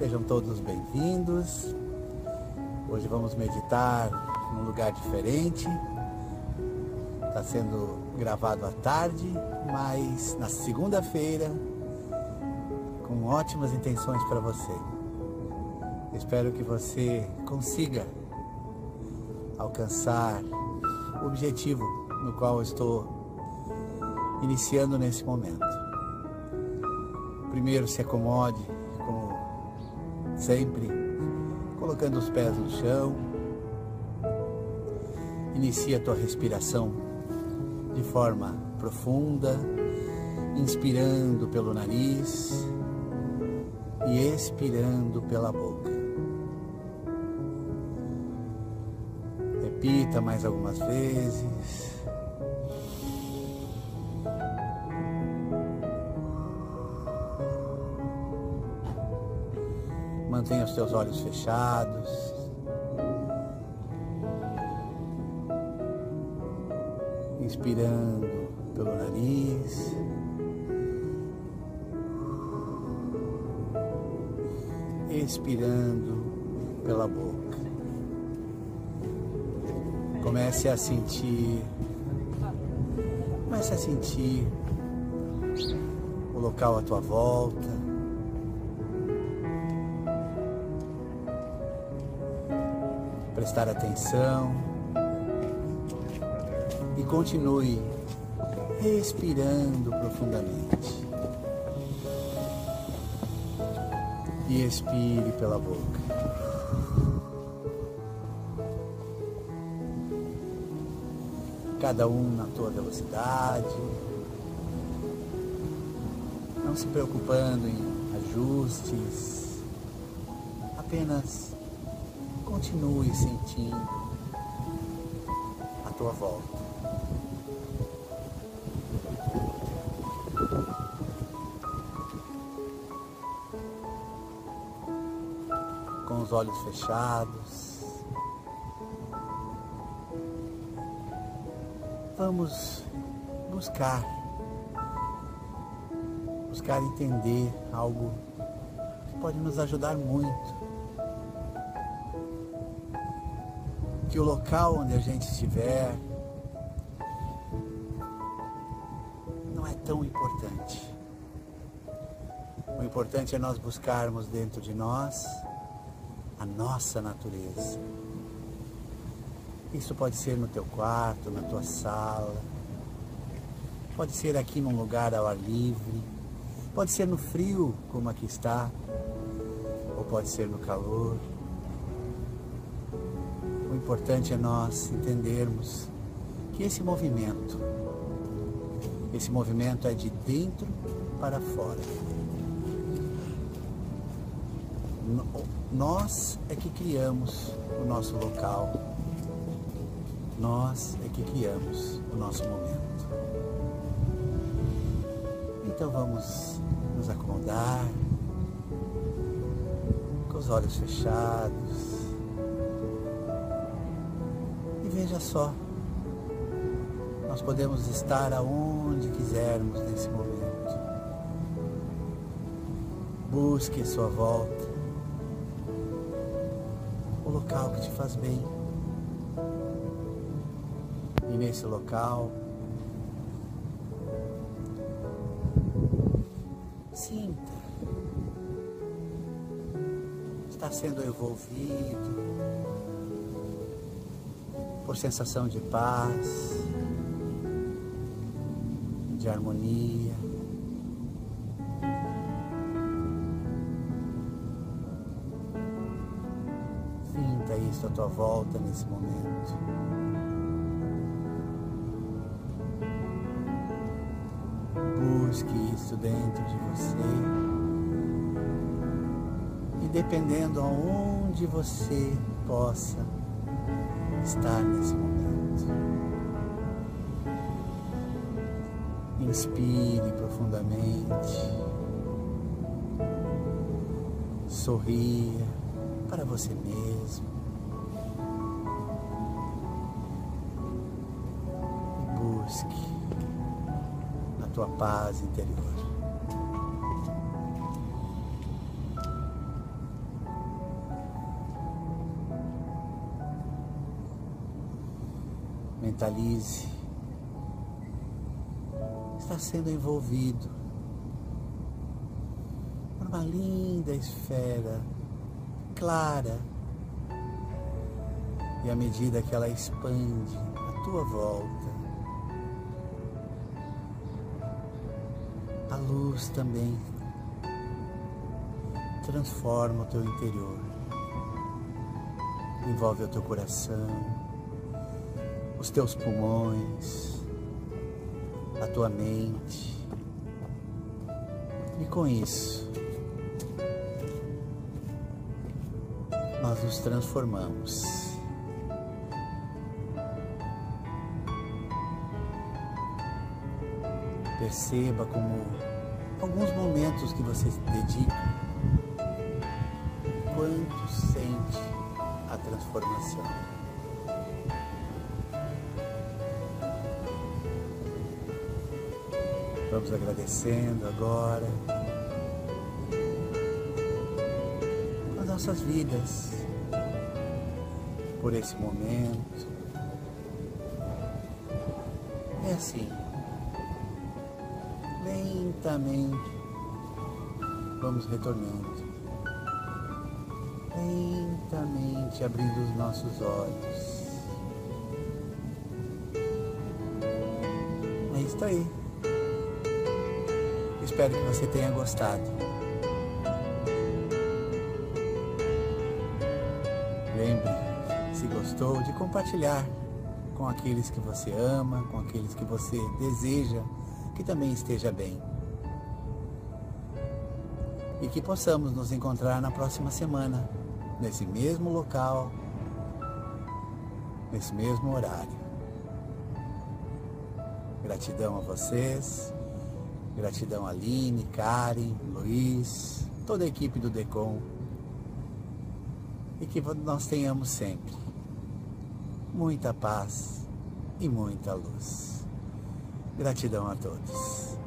Sejam todos bem-vindos. Hoje vamos meditar num lugar diferente. Está sendo gravado à tarde, mas na segunda-feira, com ótimas intenções para você. Espero que você consiga alcançar o objetivo no qual estou iniciando nesse momento. Primeiro, se acomode, como sempre, colocando os pés no chão. Inicia a tua respiração de forma profunda, inspirando pelo nariz e expirando pela boca. Repita mais algumas vezes. Mantenha os teus olhos fechados. Inspirando pelo nariz. Expirando pela boca. Comece a sentir. Comece a sentir o local à tua volta. Prestar atenção e continue respirando profundamente. E expire pela boca. cada um na tua velocidade, não se preocupando em ajustes, apenas continue sentindo a tua volta. Com os olhos fechados, vamos buscar, buscar entender algo que pode nos ajudar muito. Que o local onde a gente estiver não é tão importante. O importante é nós buscarmos dentro de nós a nossa natureza. Isso pode ser no teu quarto, na tua sala, pode ser aqui num lugar ao ar livre, pode ser no frio, como aqui está, ou pode ser no calor. Importante é nós entendermos que esse movimento, esse movimento é de dentro para fora. Nós é que criamos o nosso local, nós é que criamos o nosso momento. Então vamos nos acomodar com os olhos fechados só, nós podemos estar aonde quisermos nesse momento. Busque sua volta o local que te faz bem e nesse local. Sinta. Está sendo envolvido por sensação de paz, de harmonia. Sinta isso à tua volta nesse momento. busque isso dentro de você. E dependendo aonde você possa estar nesse momento. Inspire profundamente. Sorria para você mesmo. Busque tua paz interior. Mentalize. Está sendo envolvido por uma linda esfera clara. E à medida que ela expande à tua volta, a luz também transforma o teu interior, envolve o teu coração, os teus pulmões, a tua mente. E com isso, nós nos transformamos. Perceba como alguns momentos que você dedica quanto sente a transformação. Vamos agradecendo agora as nossas vidas por esse momento. É assim, lentamente vamos retornando lentamente abrindo os nossos olhos. É isso aí. Espero que você tenha gostado. Lembre, se gostou, de compartilhar com aqueles que você ama, com aqueles que você deseja que também esteja bem e que possamos nos encontrar na próxima semana nesse mesmo local, nesse mesmo horário. Gratidão a vocês, gratidão Aline, Karen, Luiz, toda a equipe do DECOM e que nós tenhamos sempre muita paz e muita luz. Gratidão a todos.